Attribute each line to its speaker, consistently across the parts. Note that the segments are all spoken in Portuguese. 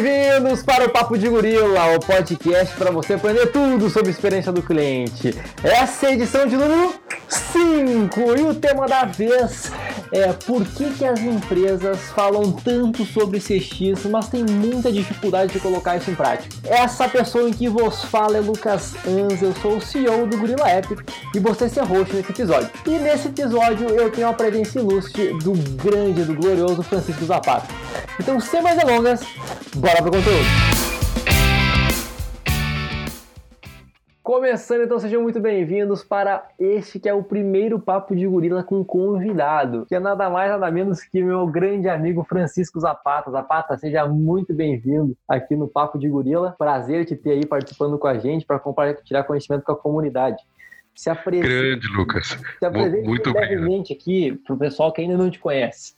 Speaker 1: bem-vindos para o Papo de Gorila, o podcast para você aprender tudo sobre a experiência do cliente. Essa é a edição de número 5 e o tema da vez é por que, que as empresas falam tanto sobre CX, mas tem muita dificuldade de colocar isso em prática. Essa pessoa em que vos fala é Lucas Anz, eu sou o CEO do Gorila Epic e você ser host nesse episódio. E nesse episódio eu tenho a presença ilustre do grande, do glorioso Francisco Zapata. Então, sem mais delongas, bora pro conteúdo! Começando, então sejam muito bem-vindos para este que é o primeiro Papo de Gorila com convidado, que é nada mais nada menos que meu grande amigo Francisco Zapata. Zapata, seja muito bem-vindo aqui no Papo de Gorila. Prazer te ter aí participando com a gente para compartilhar conhecimento com a comunidade.
Speaker 2: Se apresente, grande, Lucas.
Speaker 1: Se apresente muito brevemente aqui para o pessoal que ainda não te conhece.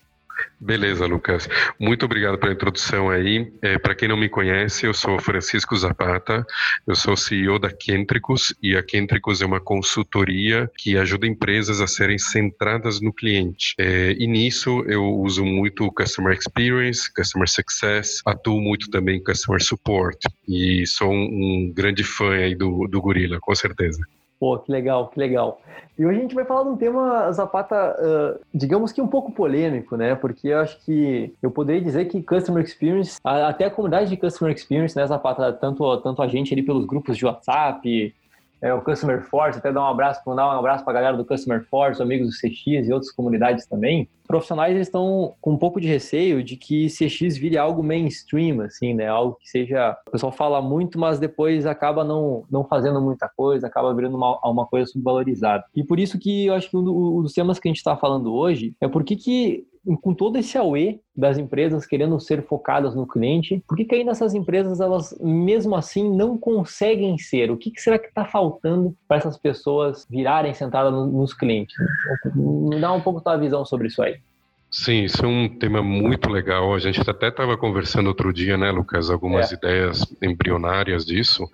Speaker 2: Beleza, Lucas. Muito obrigado pela introdução aí. É, Para quem não me conhece, eu sou Francisco Zapata, eu sou CEO da Kentricus e a Kentricus é uma consultoria que ajuda empresas a serem centradas no cliente. É, e nisso eu uso muito Customer Experience, Customer Success, atuo muito também em Customer Support e sou um, um grande fã aí do, do Gorila, com certeza.
Speaker 1: Pô, que legal, que legal. E hoje a gente vai falar de um tema, Zapata, uh, digamos que um pouco polêmico, né? Porque eu acho que eu poderia dizer que Customer Experience, até a comunidade de Customer Experience, né, Zapata, tanto, tanto a gente ali pelos grupos de WhatsApp, é, o Customer Force, até dar um abraço, mandar um abraço para a galera do Customer Force, amigos do CX e outras comunidades também. Profissionais estão com um pouco de receio de que CX vire algo mainstream, assim, né? Algo que seja. O pessoal fala muito, mas depois acaba não, não fazendo muita coisa, acaba virando uma, uma coisa subvalorizada. E por isso que eu acho que um dos temas que a gente está falando hoje é por que, que com todo esse AUE das empresas querendo ser focadas no cliente, por que, que ainda essas empresas, elas mesmo assim não conseguem ser? O que, que será que está faltando para essas pessoas virarem sentadas nos clientes? Me dá um pouco tua visão sobre isso aí.
Speaker 2: Sim, isso é um tema muito legal. A gente até estava conversando outro dia, né, Lucas, algumas é. ideias embrionárias disso.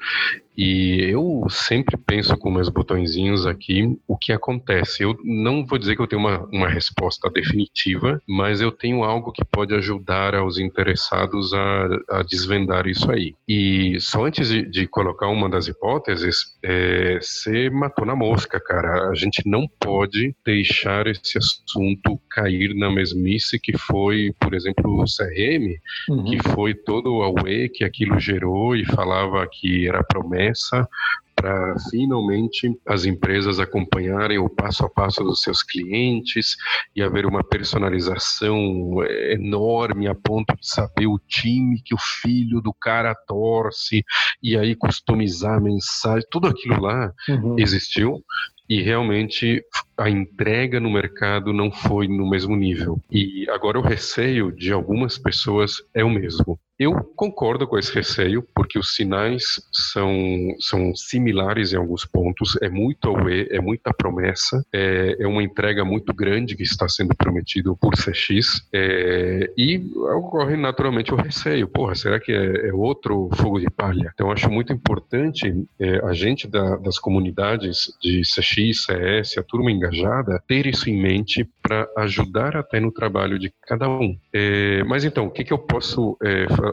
Speaker 2: E eu sempre penso com meus botõezinhos aqui o que acontece. Eu não vou dizer que eu tenho uma, uma resposta definitiva, mas eu tenho algo que pode ajudar aos interessados a, a desvendar isso aí. E só antes de, de colocar uma das hipóteses, é, você matou na mosca, cara. A gente não pode deixar esse assunto cair na mesmice que foi, por exemplo, o CRM, uhum. que foi todo o AUE que aquilo gerou e falava que era promessa promessa para finalmente as empresas acompanharem o passo a passo dos seus clientes e haver uma personalização enorme a ponto de saber o time que o filho do cara torce e aí customizar a mensagem, tudo aquilo lá uhum. existiu e realmente a entrega no mercado não foi no mesmo nível. E agora o receio de algumas pessoas é o mesmo. Eu concordo com esse receio, porque os sinais são, são similares em alguns pontos. É muito AUE, é muita promessa, é, é uma entrega muito grande que está sendo prometido por CX. É, e ocorre naturalmente o receio. Porra, será que é, é outro fogo de palha? Então, acho muito importante é, a gente da, das comunidades de CX, CS, a turma engajada, ter isso em mente para ajudar até no trabalho de cada um. É, mas então, o que, que eu posso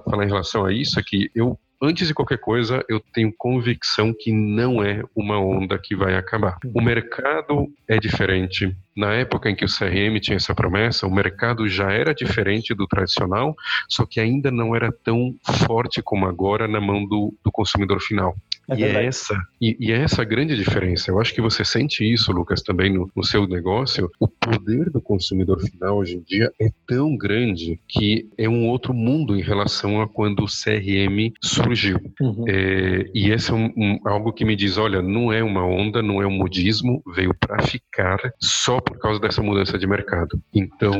Speaker 2: falar em relação a isso é que eu antes de qualquer coisa, eu tenho convicção que não é uma onda que vai acabar. O mercado é diferente. Na época em que o CRM tinha essa promessa, o mercado já era diferente do tradicional, só que ainda não era tão forte como agora na mão do, do consumidor final. É e, é essa, e, e, é essa a grande diferença. Eu acho que você sente isso, Lucas, também no, no, seu negócio. O poder do consumidor final hoje em dia é tão grande que é um outro mundo em relação a quando o CRM surgiu. Uhum. É, e esse é um, um, algo que me diz: olha, não é uma onda, não é um modismo, veio para ficar só por causa dessa mudança de mercado. Então,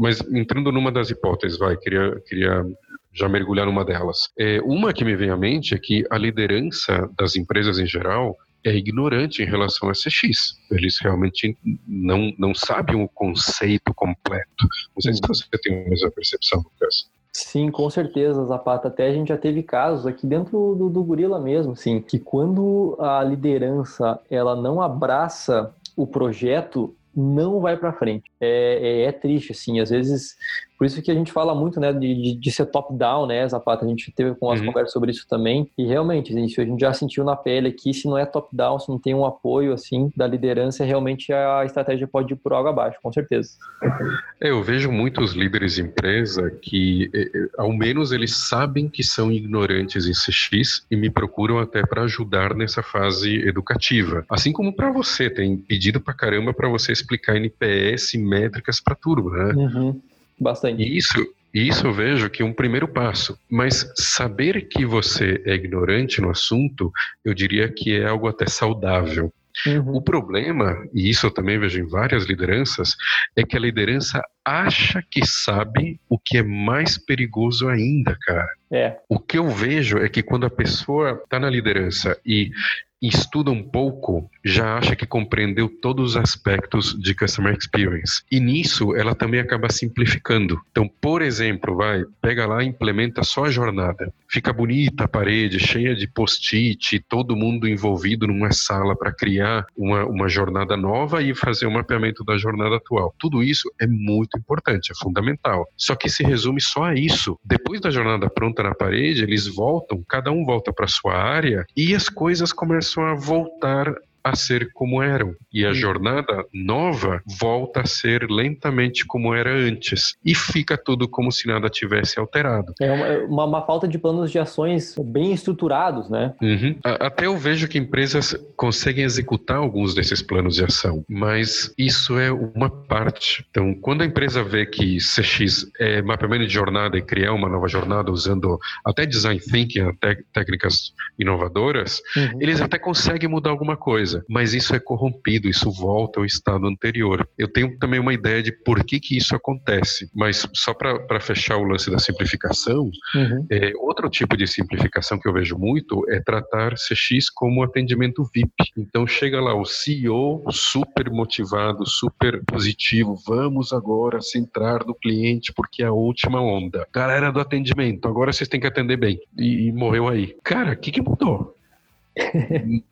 Speaker 2: mas entrando numa das hipóteses, vai, queria, queria já mergulhar numa delas. É, uma que me vem à mente é que a liderança das empresas em geral é ignorante em relação a CX. Eles realmente não, não sabem o conceito completo. Não sei se você tem a mesma percepção, Lucas.
Speaker 1: Sim, com certeza, Zapata. Até a gente já teve casos aqui dentro do, do Gorila mesmo, assim, que quando a liderança ela não abraça o projeto, não vai para frente. É, é, é, triste, assim. Às vezes, Por isso que a gente fala muito, né, de, de ser top-down, né, Zapata? A gente teve com as uhum. conversas sobre isso também. E realmente, a gente, a gente já sentiu na pele aqui, se não é top-down, se não tem um apoio, assim, da liderança, realmente a estratégia pode ir por água abaixo, com certeza.
Speaker 2: É, eu vejo muitos líderes de empresa que, é, é, ao menos, eles sabem que são ignorantes em CX e me procuram até para ajudar nessa fase educativa. Assim como para você, tem pedido para caramba para você explicar NPS e métricas para turma, né?
Speaker 1: Uhum. Bastante.
Speaker 2: Isso, isso eu vejo que é um primeiro passo. Mas saber que você é ignorante no assunto, eu diria que é algo até saudável. Uhum. O problema, e isso eu também vejo em várias lideranças, é que a liderança acha que sabe o que é mais perigoso ainda, cara.
Speaker 1: É.
Speaker 2: O que eu vejo é que quando a pessoa está na liderança e estuda um pouco, já acha que compreendeu todos os aspectos de customer experience. E nisso ela também acaba simplificando. Então, por exemplo, vai, pega lá e implementa só a jornada. Fica bonita a parede, cheia de post-it, todo mundo envolvido numa sala para criar uma, uma jornada nova e fazer um mapeamento da jornada atual. Tudo isso é muito importante, é fundamental. Só que se resume só a isso. Depois da jornada pronta na parede, eles voltam, cada um volta para sua área e as coisas começam a voltar a ser como eram. E a jornada nova volta a ser lentamente como era antes. E fica tudo como se nada tivesse alterado.
Speaker 1: É uma, uma, uma falta de planos de ações bem estruturados, né?
Speaker 2: Uhum. Até eu vejo que empresas conseguem executar alguns desses planos de ação, mas isso é uma parte. Então, quando a empresa vê que CX é mapeamento de jornada e criar uma nova jornada usando até design thinking, até técnicas inovadoras, uhum. eles até conseguem mudar alguma coisa coisa, mas isso é corrompido, isso volta ao estado anterior. Eu tenho também uma ideia de por que, que isso acontece, mas só para fechar o lance da simplificação, uhum. é, outro tipo de simplificação que eu vejo muito é tratar CX como atendimento VIP. Então chega lá o CEO super motivado, super positivo, vamos agora centrar no cliente porque é a última onda. Galera do atendimento, agora vocês têm que atender bem. E, e morreu aí. Cara, o que, que mudou? Não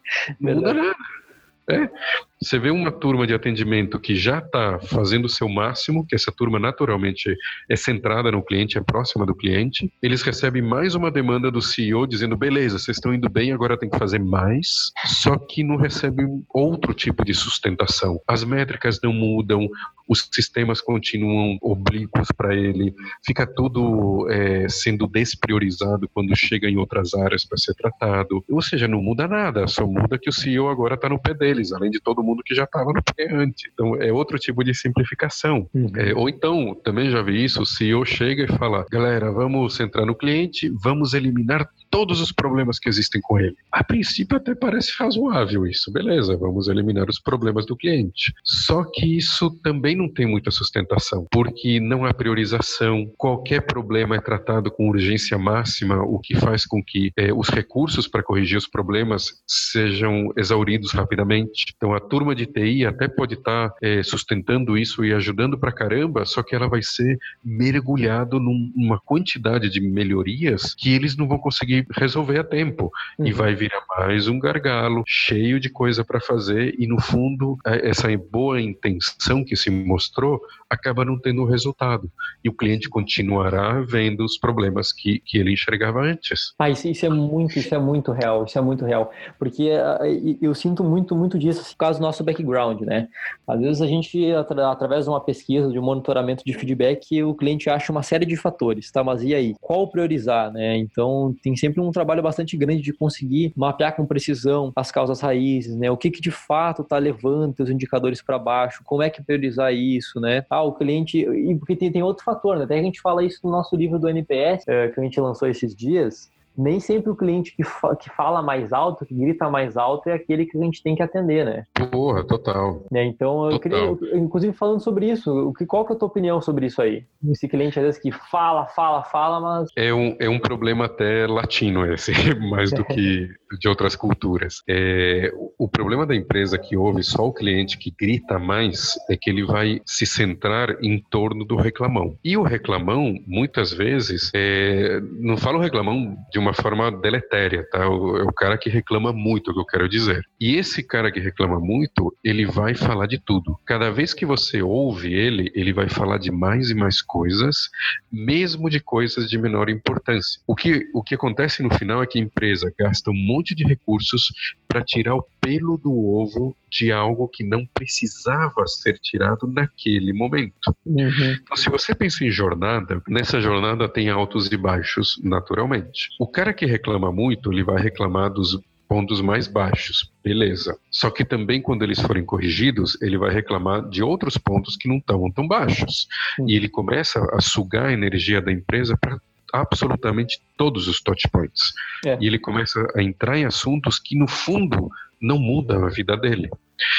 Speaker 2: muda nada. Você vê uma turma de atendimento que já está fazendo o seu máximo, que essa turma naturalmente é centrada no cliente, é próxima do cliente. Eles recebem mais uma demanda do CEO dizendo: beleza, vocês estão indo bem, agora tem que fazer mais. Só que não recebem outro tipo de sustentação. As métricas não mudam, os sistemas continuam oblíquos para ele, fica tudo é, sendo despriorizado quando chega em outras áreas para ser tratado. Ou seja, não muda nada, só muda que o CEO agora está no pé deles, além de todo mundo que já estava no pé antes. Então, é outro tipo de simplificação. Uhum. É, ou então, também já vi isso, o CEO chega e fala, galera, vamos centrar no cliente, vamos eliminar todos os problemas que existem com ele. A princípio até parece razoável isso, beleza, vamos eliminar os problemas do cliente. Só que isso também não tem muita sustentação, porque não há priorização, qualquer problema é tratado com urgência máxima, o que faz com que é, os recursos para corrigir os problemas sejam exauridos rapidamente. Então a turma de TI até pode estar tá, sustentando isso e ajudando para caramba, só que ela vai ser mergulhado numa quantidade de melhorias que eles não vão conseguir resolver a tempo. Uhum. E vai virar mais um gargalo cheio de coisa para fazer e no fundo é, essa boa intenção que se mostrou acaba não tendo resultado. E o cliente continuará vendo os problemas que, que ele enxergava antes.
Speaker 1: Ah, isso, isso é muito, isso é muito real, isso é muito real. Porque uh, eu sinto muito, muito disso por causa do nosso background, né? Às vezes a gente, atra através de uma pesquisa, de um monitoramento de feedback, o cliente acha uma série de fatores, tá? Mas e aí? Qual priorizar, né? Então tem sempre sempre um trabalho bastante grande de conseguir mapear com precisão as causas raízes, né? O que, que de fato está levando os indicadores para baixo, como é que priorizar isso, né? Ah, o cliente. E porque tem, tem outro fator, né? Até a gente fala isso no nosso livro do NPS, é, que a gente lançou esses dias nem sempre o cliente que, fa que fala mais alto, que grita mais alto, é aquele que a gente tem que atender, né?
Speaker 2: Porra, total.
Speaker 1: Né? Então, eu total. queria, inclusive falando sobre isso, o que, qual que é a tua opinião sobre isso aí? Esse cliente às vezes que fala, fala, fala, mas...
Speaker 2: É um, é um problema até latino esse, mais do que de outras culturas. É, o problema da empresa que ouve só o cliente que grita mais é que ele vai se centrar em torno do reclamão. E o reclamão, muitas vezes, é, não falo reclamão de uma uma forma deletéria, tá? O, é o cara que reclama muito, é o que eu quero dizer. E esse cara que reclama muito, ele vai falar de tudo. Cada vez que você ouve ele, ele vai falar de mais e mais coisas, mesmo de coisas de menor importância. O que, o que acontece no final é que a empresa gasta um monte de recursos para tirar o pelo do ovo de algo que não precisava ser tirado naquele momento. Uhum. Então, se você pensa em jornada, nessa jornada tem altos e baixos, naturalmente. O cara que reclama muito, ele vai reclamar dos pontos mais baixos, beleza. Só que também quando eles forem corrigidos, ele vai reclamar de outros pontos que não estão tão baixos. Uhum. E ele começa a sugar a energia da empresa para absolutamente todos os touch points. É. E ele começa a entrar em assuntos que no fundo não mudam a vida dele.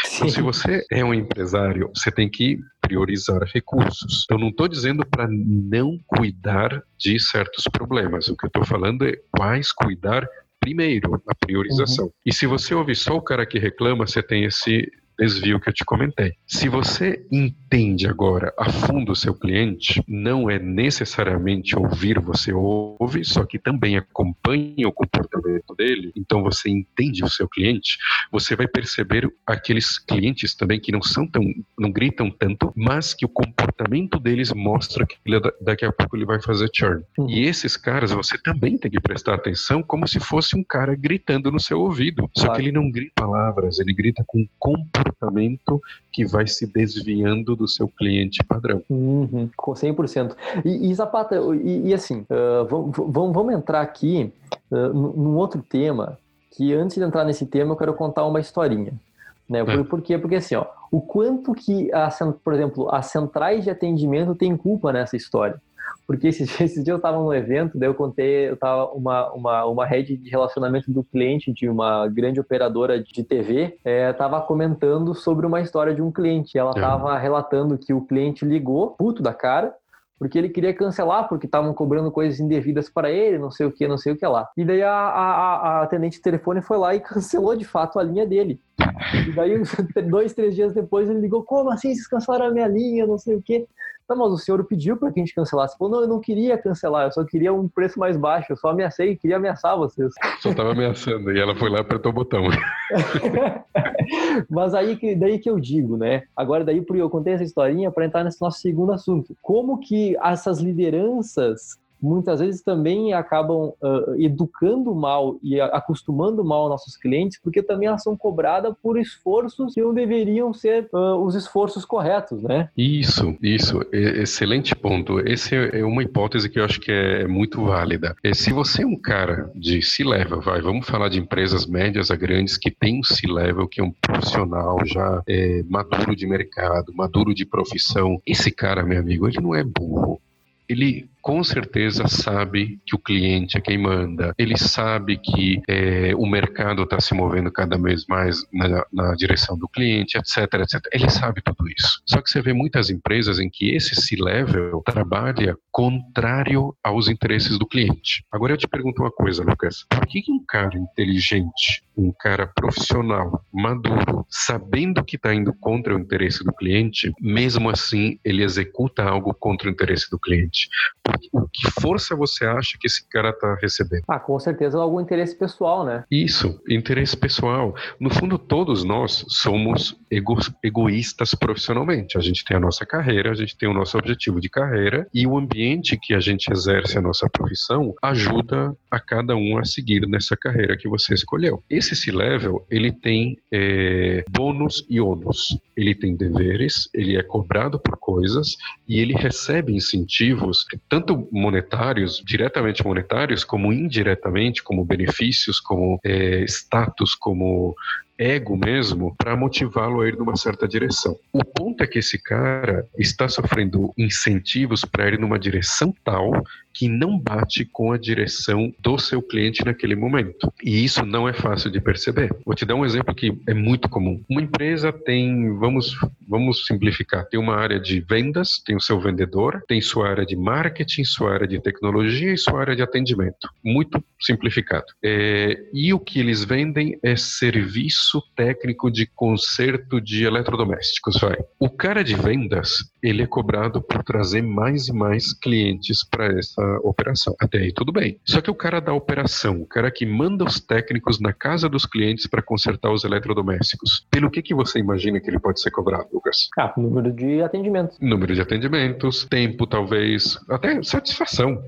Speaker 2: Sim. Então, se você é um empresário, você tem que priorizar recursos. Eu não estou dizendo para não cuidar de certos problemas. O que eu estou falando é quais cuidar primeiro, a priorização. Uhum. E se você ouvir só o cara que reclama, você tem esse desvio que eu te comentei. Se você entende agora a fundo o seu cliente, não é necessariamente ouvir, você ouve, só que também acompanha o comportamento dele, então você entende o seu cliente, você vai perceber aqueles clientes também que não são tão, não gritam tanto, mas que o comportamento deles mostra que ele, daqui a pouco ele vai fazer churn. Uhum. E esses caras você também tem que prestar atenção como se fosse um cara gritando no seu ouvido. Só claro. que ele não grita palavras, ele grita com comportamento comportamento que vai se desviando do seu cliente padrão.
Speaker 1: Uhum, com 100%. E, e Zapata, e, e assim, uh, vamos, vamos entrar aqui uh, num outro tema, que antes de entrar nesse tema eu quero contar uma historinha. Né? Por, é. por quê? Porque assim, ó, o quanto que, a, por exemplo, as centrais de atendimento têm culpa nessa história. Porque esses, esses dias eu estava num evento, daí eu contei, eu tava uma, uma, uma rede de relacionamento do cliente de uma grande operadora de TV, estava é, comentando sobre uma história de um cliente. Ela estava é. relatando que o cliente ligou, puto da cara, porque ele queria cancelar, porque estavam cobrando coisas indevidas para ele, não sei o que, não sei o que lá. E daí a, a, a atendente de telefone foi lá e cancelou de fato a linha dele. E daí, dois, três dias depois, ele ligou: Como assim? Vocês cancelaram a minha linha? Não sei o quê. Não, mas o senhor pediu para que a gente cancelasse. Falou, não, eu não queria cancelar, eu só queria um preço mais baixo, eu só ameacei, queria ameaçar vocês.
Speaker 2: Só estava ameaçando, e ela foi lá e apertou o botão.
Speaker 1: mas aí que, daí que eu digo, né? Agora daí eu contei essa historinha para entrar nesse nosso segundo assunto. Como que essas lideranças muitas vezes também acabam uh, educando mal e acostumando mal nossos clientes, porque também elas são cobradas por esforços que não deveriam ser uh, os esforços corretos, né?
Speaker 2: Isso, isso, excelente ponto. Essa é uma hipótese que eu acho que é muito válida. É, se você é um cara de C-level, vai, vamos falar de empresas médias a grandes que tem um C-level, que é um profissional já é, maduro de mercado, maduro de profissão, esse cara, meu amigo, ele não é burro ele com certeza sabe que o cliente é quem manda, ele sabe que é, o mercado está se movendo cada vez mais na, na, direção do cliente, etc, etc. Ele sabe tudo isso. Só que você vê muitas empresas em que esse C-level trabalha contrário aos interesses do cliente. Agora eu te pergunto uma coisa, Lucas: por que um cara inteligente, um cara profissional, maduro, sabendo que está indo contra o interesse do cliente, mesmo assim ele executa algo contra o interesse do cliente? Que força você acha que esse cara está recebendo?
Speaker 1: Ah, com certeza algum interesse pessoal, né?
Speaker 2: Isso, interesse pessoal. No fundo, todos nós somos ego egoístas profissionalmente. A gente tem a nossa carreira, a gente tem o nosso objetivo de carreira e o ambiente que a gente exerce a nossa profissão ajuda a cada um a seguir nessa carreira que você escolheu. Esse C-level, ele tem é, bônus e ônus. Ele tem deveres, ele é cobrado por coisas e ele recebe incentivos, tanto monetários, diretamente monetários, como indiretamente, como benefícios, como é, status, como ego mesmo para motivá-lo a ir numa certa direção. O ponto é que esse cara está sofrendo incentivos para ir numa direção tal que não bate com a direção do seu cliente naquele momento. E isso não é fácil de perceber. Vou te dar um exemplo que é muito comum. Uma empresa tem, vamos, vamos simplificar, tem uma área de vendas, tem o seu vendedor, tem sua área de marketing, sua área de tecnologia e sua área de atendimento. Muito simplificado. É, e o que eles vendem é serviço técnico de conserto de eletrodomésticos, vai. O cara de vendas ele é cobrado por trazer mais e mais clientes para essa operação. Até aí tudo bem. Só que o cara da operação, o cara que manda os técnicos na casa dos clientes para consertar os eletrodomésticos, pelo que que você imagina que ele pode ser cobrado, Lucas?
Speaker 1: Ah, número de atendimentos.
Speaker 2: Número de atendimentos, tempo talvez, até satisfação.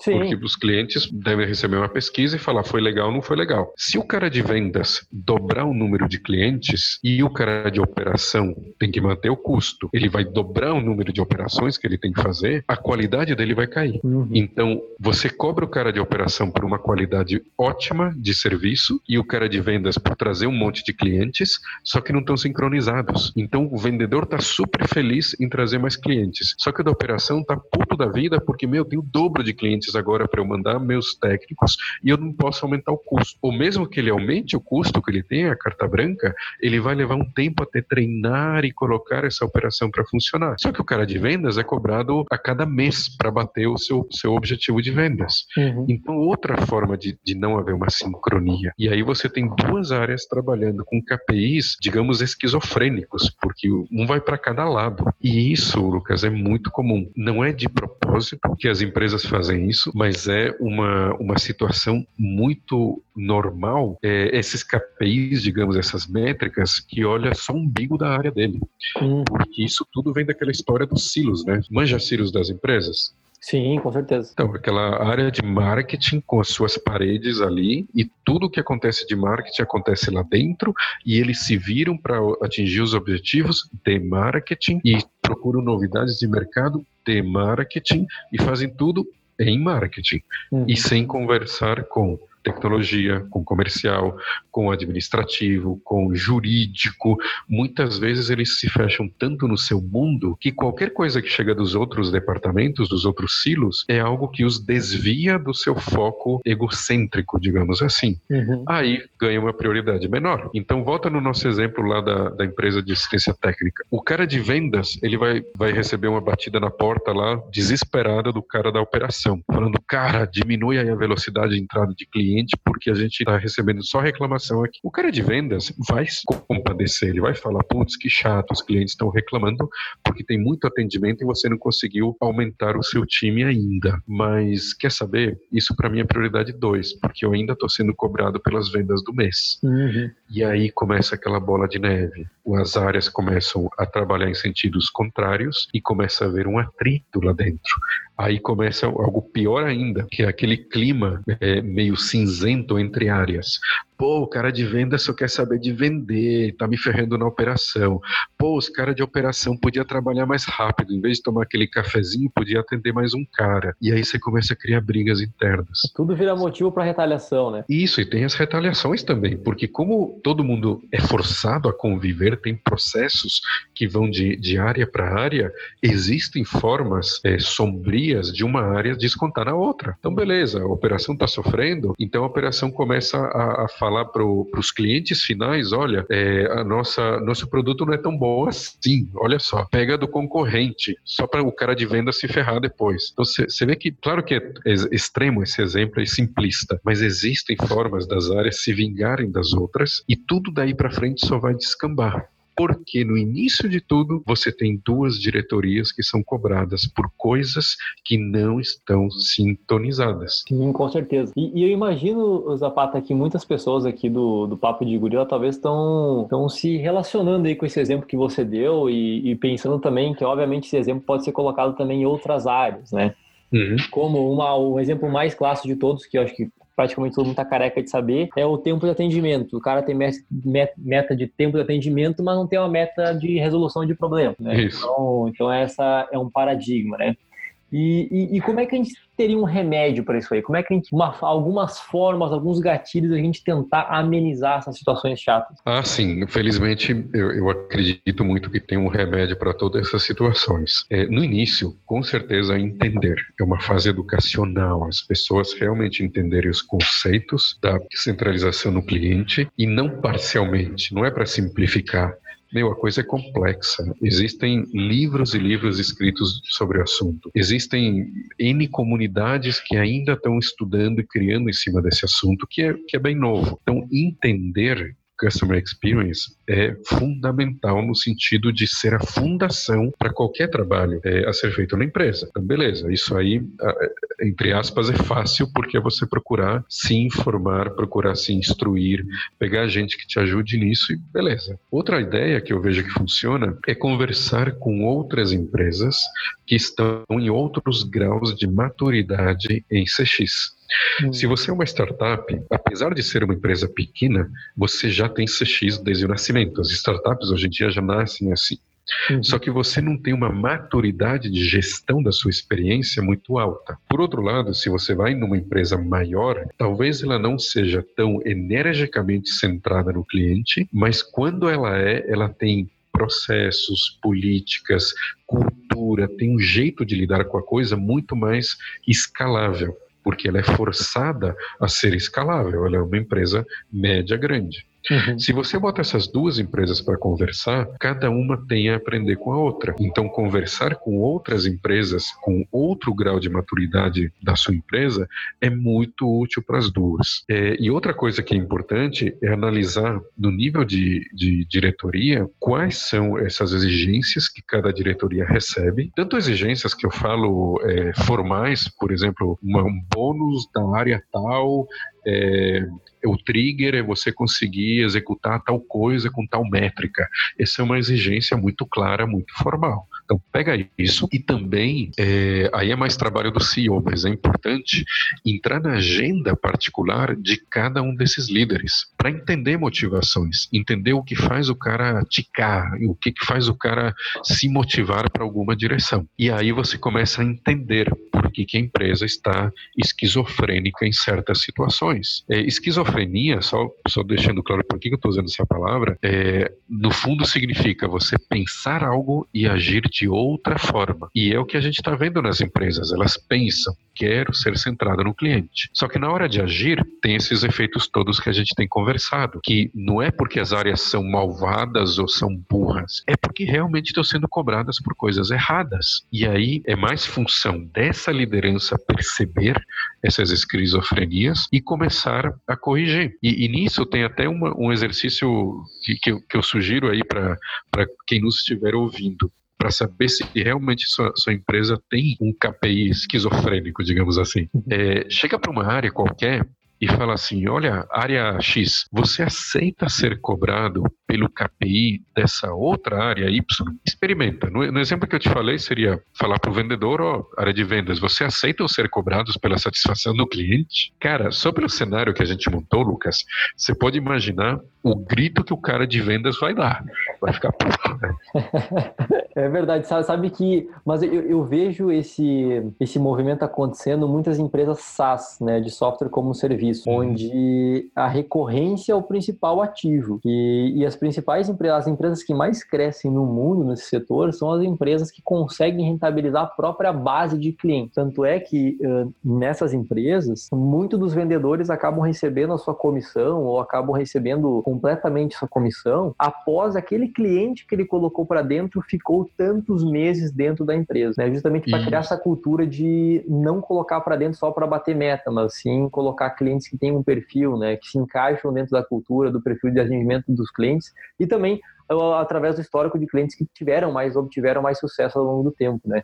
Speaker 2: Sim. Porque os clientes devem receber uma pesquisa e falar foi legal ou não foi legal. Se o cara de vendas dobrar o número de clientes e o cara de operação tem que manter o custo, ele vai dobrar o número de operações que ele tem que fazer, a qualidade dele vai cair. Uhum. Então, você cobra o cara de operação por uma qualidade ótima de serviço e o cara de vendas por trazer um monte de clientes, só que não estão sincronizados. Então, o vendedor está super feliz em trazer mais clientes. Só que o da operação está puto da vida porque, meu, tem o dobro de clientes agora para eu mandar meus técnicos e eu não posso aumentar o custo. Ou mesmo que ele aumente o custo que ele tem, a carta branca, ele vai levar um tempo até treinar e colocar essa operação para funcionar. Só que o cara de vendas é cobrado a cada mês para bater o seu, seu objetivo de vendas. Uhum. Então, outra forma de, de não haver uma sincronia. E aí você tem duas áreas trabalhando com KPIs, digamos, esquizofrênicos, porque um vai para cada lado. E isso, Lucas, é muito comum. Não é de propósito que as empresas fazem isso, mas é uma, uma situação muito normal. É, esses KPIs, digamos, essas métricas, que olha só o umbigo da área dele. Uhum. Porque isso tudo vem daquela história dos silos, né? Manja silos das empresas?
Speaker 1: Sim, com certeza.
Speaker 2: Então, aquela área de marketing com as suas paredes ali e tudo que acontece de marketing acontece lá dentro e eles se viram para atingir os objetivos de marketing e procuram novidades de mercado de marketing e fazem tudo em marketing uhum. e sem conversar com tecnologia, com comercial, com administrativo, com jurídico. Muitas vezes eles se fecham tanto no seu mundo que qualquer coisa que chega dos outros departamentos, dos outros silos, é algo que os desvia do seu foco egocêntrico, digamos assim. Uhum. Aí ganha uma prioridade menor. Então, volta no nosso exemplo lá da, da empresa de assistência técnica. O cara de vendas, ele vai, vai receber uma batida na porta lá, desesperada do cara da operação, falando, cara, diminui aí a velocidade de entrada de cliente cliente porque a gente está recebendo só reclamação aqui. O cara de vendas vai compadecer, ele vai falar, putz, que chato, os clientes estão reclamando porque tem muito atendimento e você não conseguiu aumentar o seu time ainda. Mas quer saber? Isso para mim é prioridade dois, porque eu ainda estou sendo cobrado pelas vendas do mês. Uhum. E aí começa aquela bola de neve. As áreas começam a trabalhar em sentidos contrários e começa a haver um atrito lá dentro. Aí começa algo pior ainda, que é aquele clima é, meio cinzento entre áreas. Pô, o cara de venda só quer saber de vender, tá me ferrando na operação. Pô, os caras de operação podia trabalhar mais rápido, em vez de tomar aquele cafezinho, podia atender mais um cara. E aí você começa a criar brigas internas.
Speaker 1: Tudo vira motivo para retaliação, né?
Speaker 2: Isso, e tem as retaliações também, porque como todo mundo é forçado a conviver, tem processos que vão de, de área para área, existem formas é, sombrias de uma área descontar na outra. Então, beleza, a operação está sofrendo, então a operação começa a, a falar para os clientes finais, olha, é, a nossa nosso produto não é tão bom assim. Olha só, pega do concorrente, só para o cara de venda se ferrar depois. Então você vê que, claro que é extremo esse exemplo, é simplista, mas existem formas das áreas se vingarem das outras e tudo daí para frente só vai descambar porque no início de tudo você tem duas diretorias que são cobradas por coisas que não estão sintonizadas.
Speaker 1: Sim, com certeza. E, e eu imagino, Zapata, que muitas pessoas aqui do, do Papo de Gorila talvez estão se relacionando aí com esse exemplo que você deu e, e pensando também que, obviamente, esse exemplo pode ser colocado também em outras áreas, né? Uhum. Como uma, um exemplo mais clássico de todos, que eu acho que praticamente todo mundo tá careca de saber, é o tempo de atendimento. O cara tem meta de tempo de atendimento, mas não tem uma meta de resolução de problema. Né? Então, então essa é um paradigma, né? E, e, e, como é que a gente teria um remédio para isso aí? Como é que a gente, uma, algumas formas, alguns gatilhos, a gente tentar amenizar essas situações chatas?
Speaker 2: Ah, sim. Infelizmente, eu, eu acredito muito que tem um remédio para todas essas situações. É, no início, com certeza, entender. É uma fase educacional. As pessoas realmente entenderem os conceitos da centralização no cliente e não parcialmente. Não é para simplificar meu, a coisa é complexa. Existem livros e livros escritos sobre o assunto. Existem N comunidades que ainda estão estudando e criando em cima desse assunto, que é, que é bem novo. Então, entender Customer Experience é fundamental no sentido de ser a fundação para qualquer trabalho é, a ser feito na empresa. Então, beleza, isso aí, entre aspas, é fácil porque é você procurar se informar, procurar se instruir, pegar gente que te ajude nisso e beleza. Outra ideia que eu vejo que funciona é conversar com outras empresas que estão em outros graus de maturidade em CX. Hum. Se você é uma startup, apesar de ser uma empresa pequena, você já tem CX desde o nascimento. As startups hoje em dia já nascem assim. Uhum. Só que você não tem uma maturidade de gestão da sua experiência muito alta. Por outro lado, se você vai numa empresa maior, talvez ela não seja tão energicamente centrada no cliente, mas quando ela é, ela tem processos, políticas, cultura, tem um jeito de lidar com a coisa muito mais escalável porque ela é forçada a ser escalável, ela é uma empresa média grande. Uhum. Se você bota essas duas empresas para conversar, cada uma tem a aprender com a outra. Então, conversar com outras empresas com outro grau de maturidade da sua empresa é muito útil para as duas. É, e outra coisa que é importante é analisar no nível de, de diretoria quais são essas exigências que cada diretoria recebe, tanto exigências que eu falo é, formais, por exemplo, um bônus da área tal, é, o trigger é você conseguir executar tal coisa com tal métrica. Essa é uma exigência muito clara, muito formal. Então, pega isso e também, é, aí é mais trabalho do CEO, mas é importante entrar na agenda particular de cada um desses líderes para entender motivações, entender o que faz o cara ticar, o que, que faz o cara se motivar para alguma direção. E aí você começa a entender por que, que a empresa está esquizofrênica em certas situações. É, esquizofrenia, só, só deixando claro por que, que eu estou usando essa palavra, é, no fundo significa você pensar algo e agir de outra forma. E é o que a gente está vendo nas empresas. Elas pensam, quero ser centrada no cliente. Só que na hora de agir, tem esses efeitos todos que a gente tem conversado, que não é porque as áreas são malvadas ou são burras, é porque realmente estão sendo cobradas por coisas erradas. E aí é mais função dessa liderança perceber essas esquizofrenias e começar a corrigir. E, e nisso tem até uma, um exercício que, que, eu, que eu sugiro aí para quem nos estiver ouvindo para saber se realmente sua, sua, empresa tem um KPI esquizofrênico, digamos assim. Uhum. É, chega para uma área qualquer e fala assim: olha, área X, você aceita ser cobrado pelo KPI dessa outra área Y? Experimenta. No, no exemplo que eu te falei, seria falar para o vendedor: ó, oh, área de vendas, você aceita ser cobrados pela satisfação do cliente? Cara, só pelo cenário que a gente montou, Lucas, você pode imaginar o grito que o cara de vendas vai dar. Vai ficar puto, né?
Speaker 1: É verdade, sabe, sabe que. Mas eu, eu, vejo esse, esse movimento acontecendo em muitas empresas SaaS, né, de software como serviço, uhum. onde a recorrência é o principal ativo. E, e as principais empresas, as empresas que mais crescem no mundo nesse setor são as empresas que conseguem rentabilizar a própria base de clientes. Tanto é que uh, nessas empresas, muitos dos vendedores acabam recebendo a sua comissão ou acabam recebendo completamente sua comissão após aquele cliente que ele colocou para dentro ficou tantos meses dentro da empresa, né? Justamente para criar essa cultura de não colocar para dentro só para bater meta, mas sim colocar clientes que têm um perfil, né? Que se encaixam dentro da cultura, do perfil de atendimento dos clientes e também através do histórico de clientes que tiveram mais, obtiveram mais sucesso ao longo do tempo, né?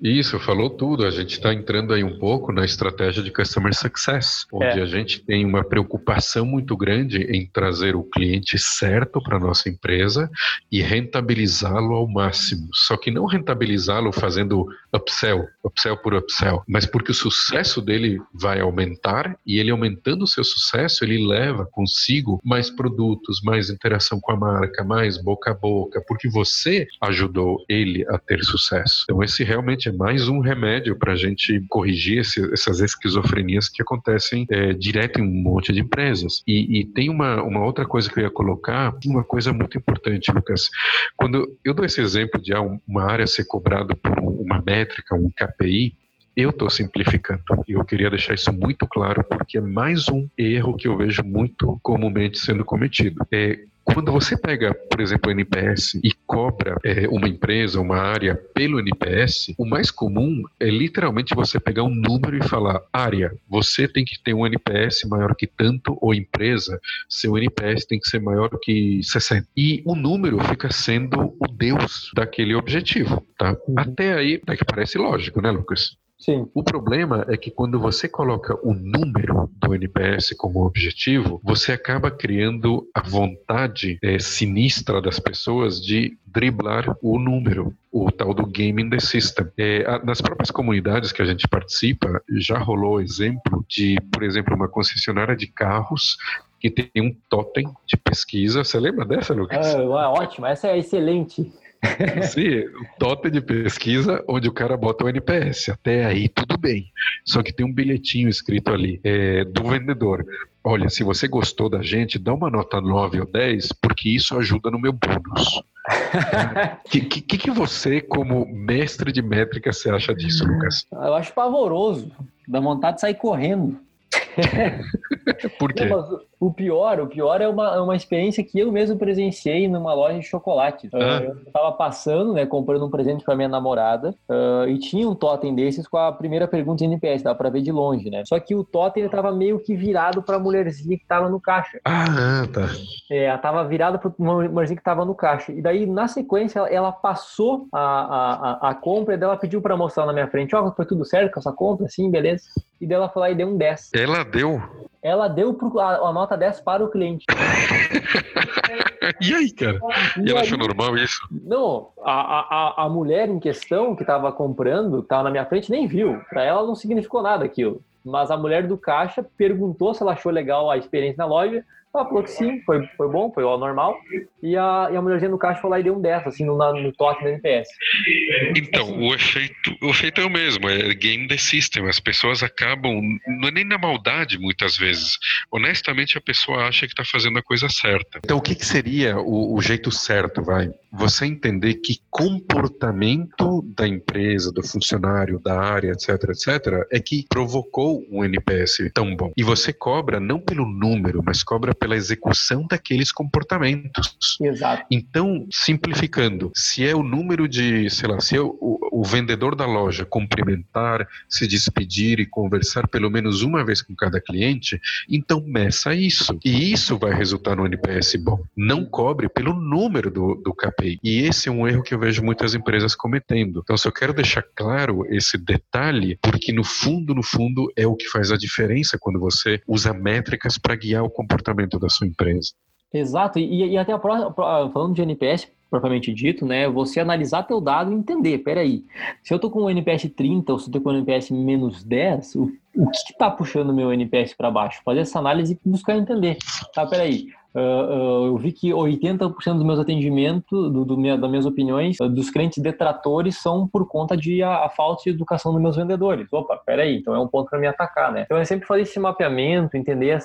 Speaker 2: Isso, falou tudo. A gente está entrando aí um pouco na estratégia de Customer Success, onde é. a gente tem uma preocupação muito grande em trazer o cliente certo para a nossa empresa e rentabilizá-lo ao máximo. Só que não rentabilizá-lo fazendo upsell, upsell por upsell, mas porque o sucesso dele vai aumentar e ele aumentando o seu sucesso, ele leva consigo mais produtos, mais interação com a marca, mais boca a boca, porque você ajudou ele a ter sucesso. Então, esse realmente é mais um remédio para a gente corrigir esse, essas esquizofrenias que acontecem é, direto em um monte de empresas. E, e, tem uma, uma outra coisa que eu ia colocar, uma coisa muito importante, Lucas. Quando eu dou esse exemplo de ah, uma área ser cobrada por uma métrica, um KPI, eu estou simplificando e eu queria deixar isso muito claro porque é mais um erro que eu vejo muito comumente sendo cometido. É Quando você pega, por exemplo, o NPS e cobra é, uma empresa, uma área pelo NPS, o mais comum é literalmente você pegar um número e falar: área, você tem que ter um NPS maior que tanto, ou empresa, seu NPS tem que ser maior que 60. E o número fica sendo o Deus daquele objetivo, tá? Uhum. Até aí, é que parece lógico, né, Lucas?
Speaker 1: Sim.
Speaker 2: O problema é que quando você coloca o número do NPS como objetivo, você acaba criando a vontade é, sinistra das pessoas de driblar o número, o tal do game in the system. É, nas próprias comunidades que a gente participa, já rolou exemplo de, por exemplo, uma concessionária de carros que tem um totem de pesquisa. Você lembra dessa, Lucas?
Speaker 1: É, ótimo, essa é excelente.
Speaker 2: Sim, totem de pesquisa onde o cara bota o NPS. Até aí tudo bem. Só que tem um bilhetinho escrito ali é, do vendedor. Olha, se você gostou da gente, dá uma nota 9 ou 10, porque isso ajuda no meu bônus. O que, que, que, você, como mestre de métrica, você acha disso, Lucas?
Speaker 1: Eu acho pavoroso. Dá vontade de sair correndo.
Speaker 2: Por quê? Não,
Speaker 1: o pior, o pior é uma, é uma experiência que eu mesmo presenciei numa loja de chocolate. Ah. Eu estava passando, né, comprando um presente para minha namorada uh, e tinha um totem desses com a primeira pergunta de NPS, dá para ver de longe, né? Só que o totem ele tava meio que virado para a mulherzinha que estava no caixa.
Speaker 2: Ah, tá.
Speaker 1: É, ela tava virada para uma mulherzinha que estava no caixa. E daí, na sequência, ela, ela passou a, a, a, compra e ela pediu para mostrar na minha frente, ó, oh, foi tudo certo com essa compra? Sim, beleza. E daí ela foi lá e deu um 10.
Speaker 2: Ela deu?
Speaker 1: Ela deu pro, a, a nota 10 para o cliente.
Speaker 2: e aí, cara? E, ela achou normal isso?
Speaker 1: Não, a, a, a mulher em questão que estava comprando, que estava na minha frente, nem viu. Para ela não significou nada aquilo. Mas a mulher do caixa perguntou se ela achou legal a experiência na loja ela falou que sim, foi, foi bom, foi ao normal. E a, e a mulherzinha no caixa foi lá e deu um 10, assim, no, no toque da NPS.
Speaker 2: Então, o efeito, o efeito é o mesmo, é game the system. As pessoas acabam, não é nem na maldade muitas vezes. Honestamente, a pessoa acha que está fazendo a coisa certa. Então, o que, que seria o, o jeito certo, vai? Você entender que comportamento da empresa, do funcionário, da área, etc, etc, é que provocou um NPS tão bom. E você cobra não pelo número, mas cobra pela execução daqueles comportamentos.
Speaker 1: Exato.
Speaker 2: Então, simplificando, se é o número de, sei lá, se é o, o vendedor da loja cumprimentar, se despedir e conversar pelo menos uma vez com cada cliente, então meça isso. E isso vai resultar no NPS bom. Não cobre pelo número do, do KPI. E esse é um erro que eu vejo muitas empresas cometendo. Então, se eu quero deixar claro esse detalhe, porque no fundo, no fundo, é o que faz a diferença quando você usa métricas para guiar o comportamento da sua empresa.
Speaker 1: Exato, e, e até a próxima, falando de NPS propriamente dito, né, você analisar teu dado e entender, peraí, se eu tô com o NPS 30 ou se eu tô com o NPS menos 10, o, o que está puxando o meu NPS para baixo? Fazer essa análise e buscar entender, tá, peraí, Uh, uh, eu vi que 80% dos meus atendimentos, do, do minha, das minhas opiniões, uh, dos clientes detratores são por conta de a, a, falta de educação dos meus vendedores. Opa, peraí, então é um ponto para me atacar, né? Então é sempre fazer esse mapeamento, entender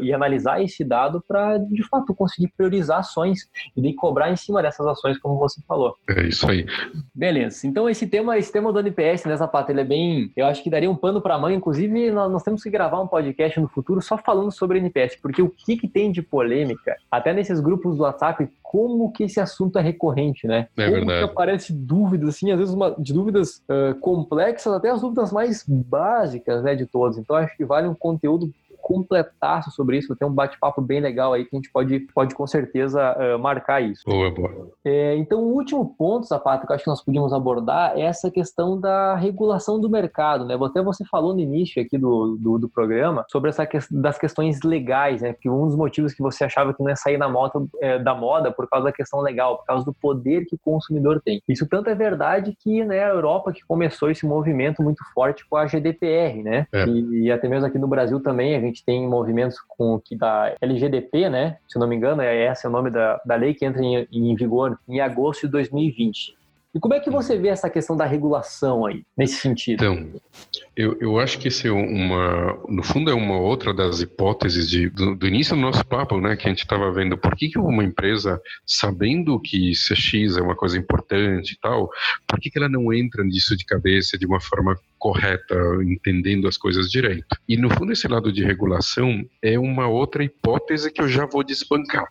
Speaker 1: e analisar esse dado para, de fato, conseguir priorizar ações e daí cobrar em cima dessas ações, como você falou.
Speaker 2: É isso aí.
Speaker 1: Beleza. Então esse tema, esse tema do NPS, né, Zapata, ele é bem. Eu acho que daria um pano para mãe. Inclusive, nós, nós, temos que gravar um podcast no futuro só falando sobre NPS, porque o que, que tem de polêmica polêmica, até nesses grupos do WhatsApp, como que esse assunto é recorrente, né?
Speaker 2: É
Speaker 1: como
Speaker 2: verdade.
Speaker 1: que aparece dúvidas, assim, às vezes uma, de dúvidas uh, complexas até as dúvidas mais básicas, né, de todos. Então, acho que vale um conteúdo completaço sobre isso. Tem um bate-papo bem legal aí que a gente pode, pode com certeza uh, marcar isso.
Speaker 2: Boa, boa.
Speaker 1: É, então, o último ponto, Zapata, que eu acho que nós podíamos abordar é essa questão da regulação do mercado, né? Até você falou no início aqui do, do, do programa sobre essa que, das questões legais, né? Que um dos motivos que você achava que não ia sair na moda, é, da moda por causa da questão legal, por causa do poder que o consumidor tem. Isso tanto é verdade que né, a Europa que começou esse movimento muito forte com a GDPR, né? É. E, e até mesmo aqui no Brasil também a gente gente tem movimentos com que da LGDP, né? Se não me engano, é esse o nome da, da lei que entra em, em vigor em agosto de 2020. E como é que você vê essa questão da regulação aí, nesse sentido?
Speaker 2: Então, eu, eu acho que isso é uma, no fundo é uma outra das hipóteses de, do, do início do nosso papo, né, que a gente estava vendo, por que, que uma empresa, sabendo que CX é uma coisa importante e tal, por que, que ela não entra nisso de cabeça de uma forma correta, entendendo as coisas direito? E no fundo esse lado de regulação é uma outra hipótese que eu já vou desbancar.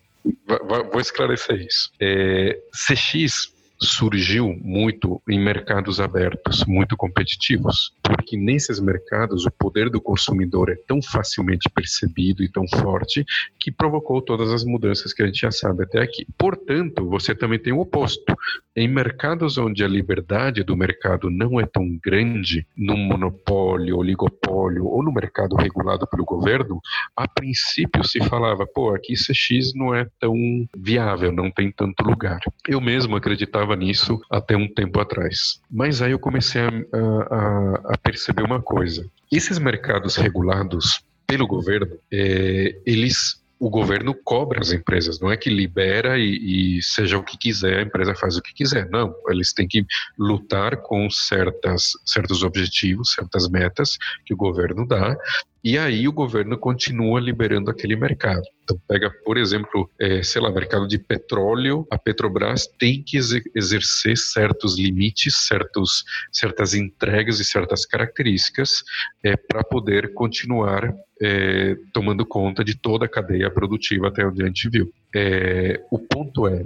Speaker 2: vou esclarecer isso. É, CX surgiu muito em mercados abertos, muito competitivos, porque nesses mercados o poder do consumidor é tão facilmente percebido e tão forte que provocou todas as mudanças que a gente já sabe até aqui. Portanto, você também tem o oposto. Em mercados onde a liberdade do mercado não é tão grande, num monopólio, oligopólio ou no mercado regulado pelo governo, a princípio se falava, pô, aqui CX não é tão viável, não tem tanto lugar. Eu mesmo acreditava acreditava nisso até um tempo atrás. Mas aí eu comecei a, a, a perceber uma coisa: esses mercados regulados pelo governo, é, eles o governo cobra as empresas, não é que libera e, e, seja o que quiser, a empresa faz o que quiser. Não, eles têm que lutar com certas, certos objetivos, certas metas que o governo dá, e aí o governo continua liberando aquele mercado. Então, pega, por exemplo, é, sei lá, mercado de petróleo, a Petrobras tem que exercer certos limites, certos, certas entregas e certas características é, para poder continuar é, tomando conta de toda a cadeia produtiva até onde a gente viu. É, o ponto é,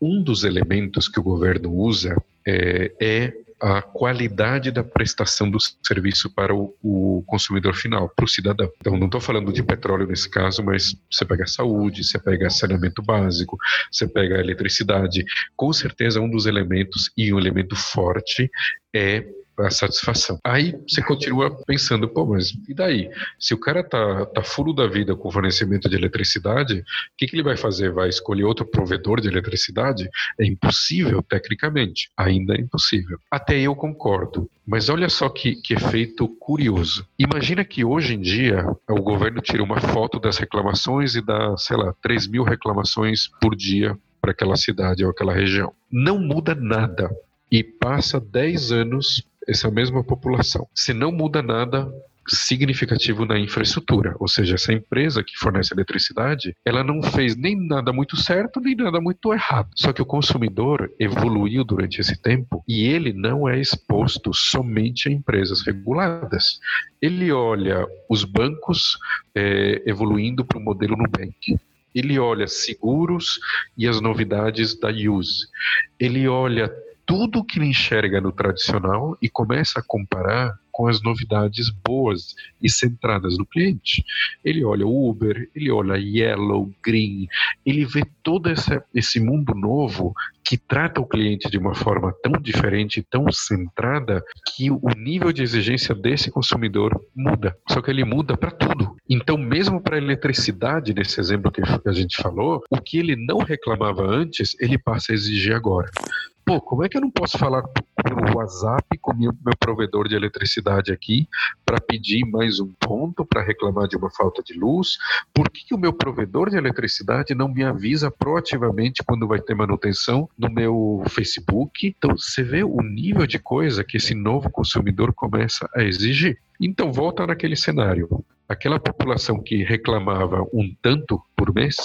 Speaker 2: um dos elementos que o governo usa é, é a qualidade da prestação do serviço para o, o consumidor final, para o cidadão. Então, não estou falando de petróleo nesse caso, mas você pega saúde, você pega saneamento básico, você pega eletricidade. Com certeza, um dos elementos, e um elemento forte, é a satisfação. Aí você continua pensando, pô, mas e daí? Se o cara tá, tá fulo da vida com fornecimento de eletricidade, o que, que ele vai fazer? Vai escolher outro provedor de eletricidade? É impossível, tecnicamente. Ainda é impossível. Até eu concordo. Mas olha só que, que efeito curioso. Imagina que hoje em dia o governo tira uma foto das reclamações e dá, sei lá, 3 mil reclamações por dia para aquela cidade ou aquela região. Não muda nada. E passa 10 anos essa mesma população. Se não muda nada significativo na infraestrutura, ou seja, essa empresa que fornece eletricidade, ela não fez nem nada muito certo nem nada muito errado. Só que o consumidor evoluiu durante esse tempo e ele não é exposto somente a empresas reguladas. Ele olha os bancos é, evoluindo para o modelo Nubank. Ele olha seguros e as novidades da Use. Ele olha tudo que ele enxerga no tradicional e começa a comparar com as novidades boas e centradas no cliente. Ele olha o Uber, ele olha Yellow, Green, ele vê todo esse, mundo novo que trata o cliente de uma forma tão diferente, tão centrada, que o nível de exigência desse consumidor muda. Só que ele muda para tudo. Então, mesmo para a eletricidade, nesse exemplo que a gente falou, o que ele não reclamava antes, ele passa a exigir agora. Pô, como é que eu não posso falar pelo WhatsApp com meu, meu provedor de eletricidade aqui para pedir mais um ponto para reclamar de uma falta de luz? Por que, que o meu provedor de eletricidade não me avisa proativamente quando vai ter manutenção no meu Facebook? Então, você vê o nível de coisa que esse novo consumidor começa a exigir. Então, volta naquele cenário aquela população que reclamava um tanto por mês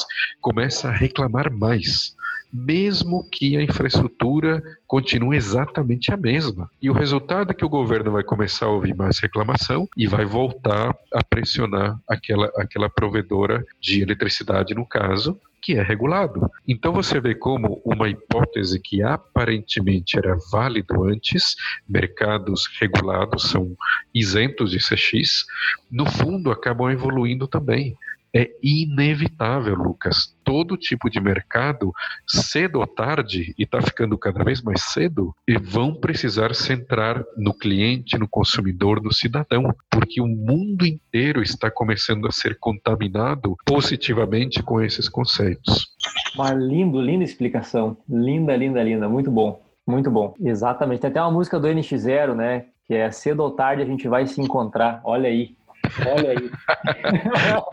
Speaker 2: começa a reclamar mais mesmo que a infraestrutura continue exatamente a mesma. E o resultado é que o governo vai começar a ouvir mais reclamação e vai voltar a pressionar aquela, aquela provedora de eletricidade, no caso, que é regulado. Então você vê como uma hipótese que aparentemente era válido antes, mercados regulados são isentos de CX, no fundo acabam evoluindo também é inevitável, Lucas. Todo tipo de mercado, cedo ou tarde, e está ficando cada vez mais cedo, e vão precisar centrar no cliente, no consumidor, no cidadão, porque o mundo inteiro está começando a ser contaminado positivamente com esses conceitos.
Speaker 1: Uma lindo, linda explicação. Linda, linda, linda. Muito bom. Muito bom. Exatamente. Tem até uma música do NX0, né? Que é cedo ou tarde a gente vai se encontrar. Olha aí. Olha aí.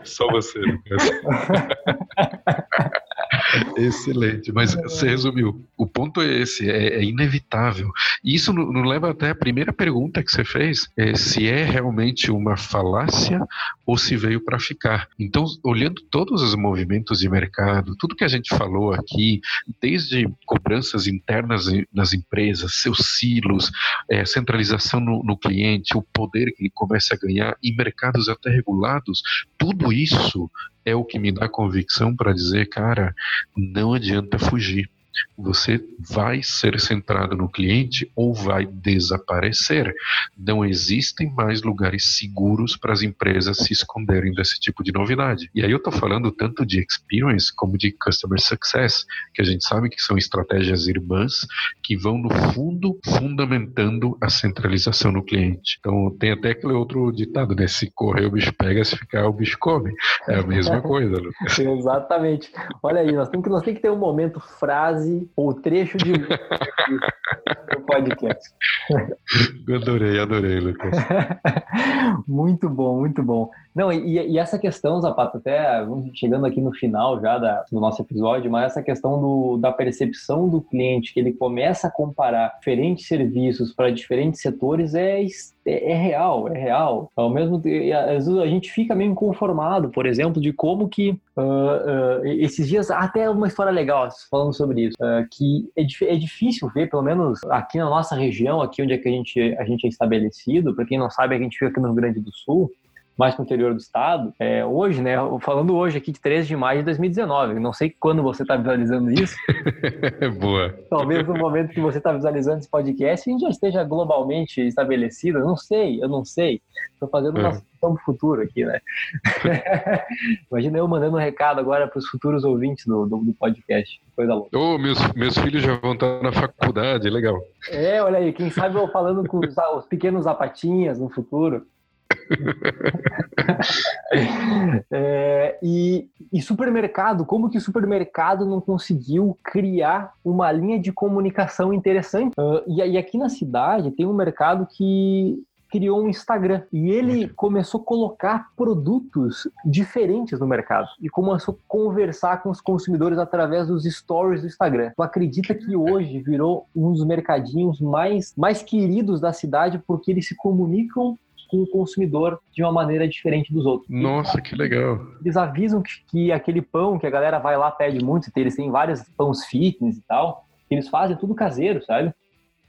Speaker 2: Só você, Lucas. Excelente, mas você resumiu. O ponto é esse, é, é inevitável. E isso nos leva até a primeira pergunta que você fez, é se é realmente uma falácia ou se veio para ficar. Então, olhando todos os movimentos de mercado, tudo que a gente falou aqui, desde cobranças internas nas empresas, seus silos, é, centralização no, no cliente, o poder que ele começa a ganhar em mercados até regulados, tudo isso é o que me dá convicção para dizer, cara, não adianta fugir você vai ser centrado no cliente ou vai desaparecer. Não existem mais lugares seguros para as empresas se esconderem desse tipo de novidade. E aí eu estou falando tanto de experience como de customer success, que a gente sabe que são estratégias irmãs que vão no fundo fundamentando a centralização no cliente. Então tem até aquele outro ditado, né? Se correr o bicho pega, se ficar o bicho come. É a mesma coisa, Lucas.
Speaker 1: Exatamente. Olha aí, nós temos que, nós temos que ter um momento frase frase ou trecho de do podcast.
Speaker 2: adorei, adorei, Lucas.
Speaker 1: muito bom, muito bom. Não, e, e, essa questão, Zapata, até chegando aqui no final já da, do nosso episódio, mas essa questão do, da percepção do cliente, que ele começa a comparar diferentes serviços para diferentes setores, é, é, é, real, é real. Ao mesmo tempo, a gente fica meio inconformado, por exemplo, de como que uh, uh, esses dias, até uma história legal falando sobre isso, uh, que é, é difícil ver, pelo menos aqui na nossa região, aqui onde é que a gente, a gente é estabelecido, para quem não sabe, a gente fica aqui no Rio Grande do Sul, mais para o interior do estado, é, hoje, né, falando hoje aqui de 13 de maio de 2019, não sei quando você está visualizando isso.
Speaker 2: Boa.
Speaker 1: Talvez no momento que você está visualizando esse podcast, a gente já esteja globalmente estabelecido, eu não sei, eu não sei. Estou fazendo uma é. do futuro aqui, né? Imagina eu mandando um recado agora para os futuros ouvintes do, do, do, podcast, coisa louca.
Speaker 2: Oh, meus, meus filhos já vão estar na faculdade, legal.
Speaker 1: É, olha aí, quem sabe eu falando com os, os pequenos zapatinhas no futuro. é, e, e, supermercado, como que o supermercado não conseguiu criar uma linha de comunicação interessante? Uh, e, e aqui na cidade tem um mercado que criou um Instagram e ele começou a colocar produtos diferentes no mercado e começou a conversar com os consumidores através dos stories do Instagram. Tu acredita que hoje virou um dos mercadinhos mais, mais queridos da cidade porque eles se comunicam o consumidor de uma maneira diferente dos outros.
Speaker 2: Nossa, que legal.
Speaker 1: Eles avisam que, que, aquele pão que a galera vai lá, pede muito, eles têm vários pães fitness e tal, eles fazem tudo caseiro, sabe?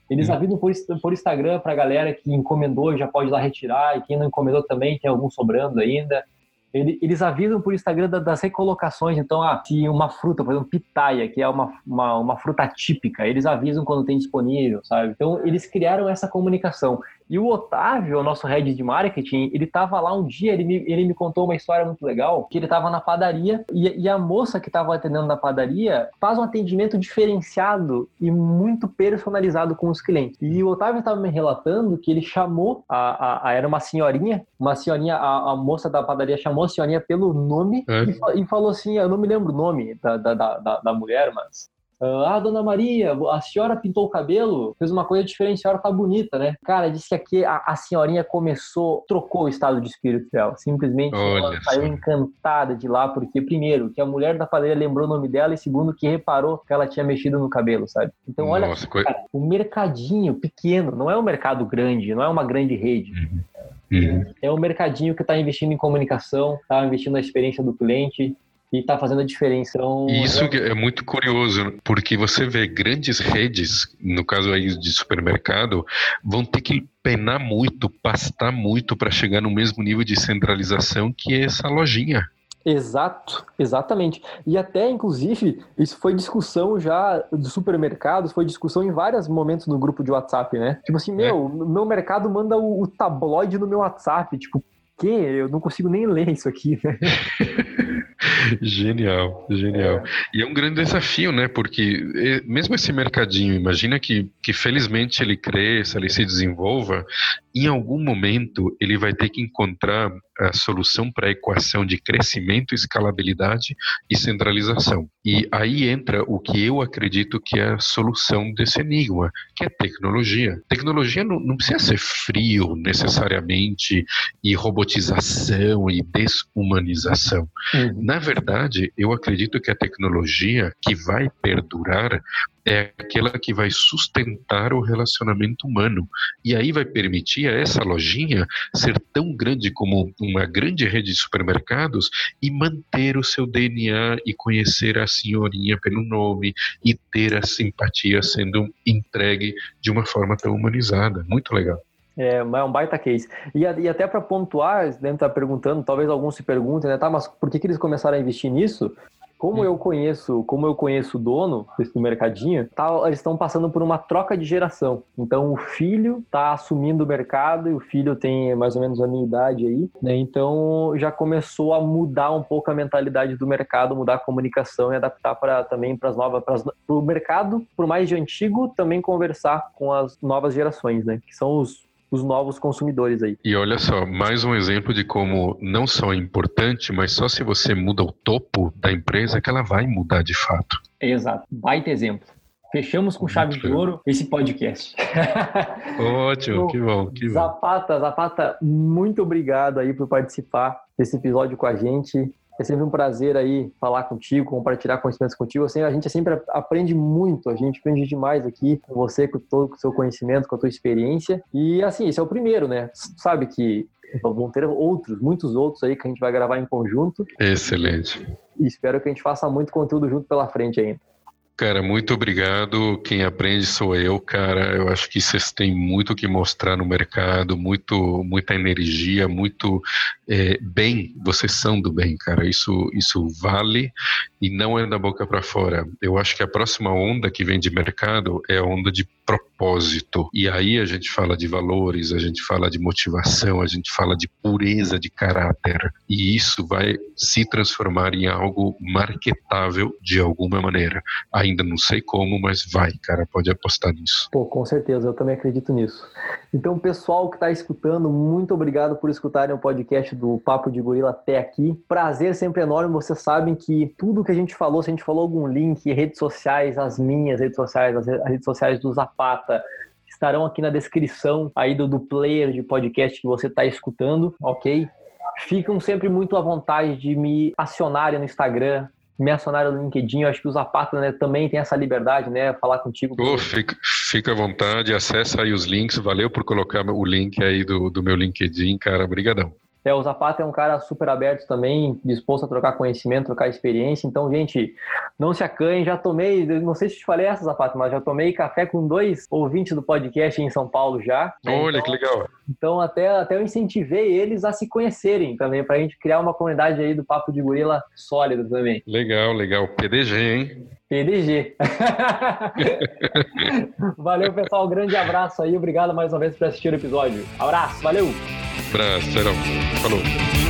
Speaker 1: Eles hum. avisam por, por Instagram pra galera que encomendou já pode ir lá retirar, e quem não encomendou também tem algum sobrando ainda. Eles avisam por Instagram das recolocações. Então, ah, se uma fruta, por exemplo, pitaia, que é uma, uma, uma fruta típica, eles avisam quando tem disponível, sabe? Então, eles criaram essa comunicação. E o Otávio, o nosso head de marketing, ele estava lá um dia, ele me, ele me contou uma história muito legal, que ele estava na padaria e, e, a moça que estava atendendo na padaria faz um atendimento diferenciado e muito personalizado com os clientes. E o Otávio estava me relatando que ele chamou, a, a, a, era uma senhorinha, uma senhorinha, a, a, moça da padaria chamou a senhorinha pelo nome é. e, e, falou assim, eu não me lembro o nome da, da, da, da mulher, mas ah, dona Maria, a senhora pintou o cabelo, fez uma coisa diferente, a senhora tá bonita, né? Cara, disse que aqui a, a senhorinha começou, trocou o estado de espírito dela. Simplesmente Olha ela saiu encantada de lá, porque, primeiro, que a mulher da padaria lembrou o nome dela, e segundo, que reparou que ela tinha mexido no cabelo, sabe? Então, olha, Nossa, cara, o mercadinho pequeno, não é um mercado grande, não é uma grande rede. Uhum. Uhum. É um mercadinho que está investindo em comunicação, está investindo na experiência do cliente, e está fazendo a diferença. Então,
Speaker 2: Isso é... é muito curioso, porque você vê grandes redes, no caso aí de supermercado, vão ter que penar muito, pastar muito para chegar no mesmo nível de centralização que é essa lojinha.
Speaker 1: Exato, exatamente. E até, inclusive, isso foi discussão já dos supermercados, foi discussão em vários momentos no grupo de WhatsApp, né? Tipo assim, meu, é. meu mercado manda o, o tabloide no meu WhatsApp, tipo, que? Eu não consigo nem ler isso aqui, né?
Speaker 2: genial, genial. É. E é um grande desafio, né? Porque mesmo esse mercadinho, imagina que, que felizmente ele cresça, ele se desenvolva, em algum momento ele vai ter que encontrar a solução para a equação de crescimento, escalabilidade e centralização. E aí entra o que eu acredito que é a solução desse enigma, que é tecnologia. Tecnologia não, não precisa ser frio necessariamente e robotização e desumanização. Uhum. Na verdade, eu acredito que a tecnologia que vai perdurar é aquela que vai sustentar o relacionamento humano. E aí vai permitir a essa lojinha ser tão grande como uma grande rede de supermercados e manter o seu DNA e conhecer a senhorinha pelo nome e ter a simpatia sendo entregue de uma forma tão humanizada. Muito legal.
Speaker 1: É, é um baita case. E, e até para pontuar, dentro tá perguntando, talvez alguns se perguntem, né, tá, mas por que, que eles começaram a investir nisso? Como eu conheço, como eu conheço o dono do mercadinho, tá, eles estão passando por uma troca de geração. Então o filho está assumindo o mercado e o filho tem mais ou menos a minha idade aí, né? Então já começou a mudar um pouco a mentalidade do mercado, mudar a comunicação e adaptar para também para as novas, para o mercado, por mais de antigo, também conversar com as novas gerações, né? Que são os os novos consumidores aí.
Speaker 2: E olha só, mais um exemplo de como não só é importante, mas só se você muda o topo da empresa que ela vai mudar de fato.
Speaker 1: Exato, baita exemplo. Fechamos com chave Muito de ouro esse podcast.
Speaker 2: Ótimo, que bom, que bom.
Speaker 1: Zapata, Zapata, muito obrigado aí por participar desse episódio com a gente. É sempre um prazer aí falar contigo, compartilhar conhecimentos contigo. Assim, a gente sempre aprende muito, a gente aprende demais aqui com você, com todo o seu conhecimento, com a tua experiência. E assim, esse é o primeiro, né? Sabe que vão ter outros, muitos outros aí que a gente vai gravar em conjunto.
Speaker 2: Excelente.
Speaker 1: E espero que a gente faça muito conteúdo junto pela frente ainda.
Speaker 2: Cara, muito obrigado. Quem aprende sou eu, cara. Eu acho que vocês têm muito que mostrar no mercado, muito, muita energia, muito é, bem. Vocês são do bem, cara. Isso, isso vale e não é da boca para fora. Eu acho que a próxima onda que vem de mercado é a onda de propósito. E aí a gente fala de valores, a gente fala de motivação, a gente fala de pureza de caráter. E isso vai se transformar em algo marketável de alguma maneira. Ainda não sei como, mas vai, cara, pode apostar nisso.
Speaker 1: Pô, com certeza, eu também acredito nisso. Então, pessoal que está escutando, muito obrigado por escutarem o podcast do Papo de Gorila até aqui. Prazer sempre enorme. Vocês sabem que tudo que a gente falou, se a gente falou algum link, redes sociais, as minhas redes sociais, as redes sociais do Zapata, estarão aqui na descrição aí do, do player de podcast que você está escutando, ok? Ficam sempre muito à vontade de me acionarem no Instagram, me acionarem no LinkedIn. Eu acho que o Zapata né, também tem essa liberdade, né? Falar contigo.
Speaker 2: Oh, fica, fica à vontade, acessa aí os links. Valeu por colocar o link aí do, do meu LinkedIn, cara. Obrigadão.
Speaker 1: É, o Zapata é um cara super aberto também, disposto a trocar conhecimento, trocar experiência. Então, gente, não se acanhem. Já tomei, não sei se te falei essa, Zapata, mas já tomei café com dois ouvintes do podcast em São Paulo já.
Speaker 2: Né? Olha, então, que legal.
Speaker 1: Então, até, até eu incentivei eles a se conhecerem também, para a gente criar uma comunidade aí do Papo de Gorila sólida também.
Speaker 2: Legal, legal. PDG, hein?
Speaker 1: PDG. valeu, pessoal. Um grande abraço aí. Obrigado mais uma vez por assistir o episódio. Abraço, valeu!
Speaker 2: Abraço. Falou.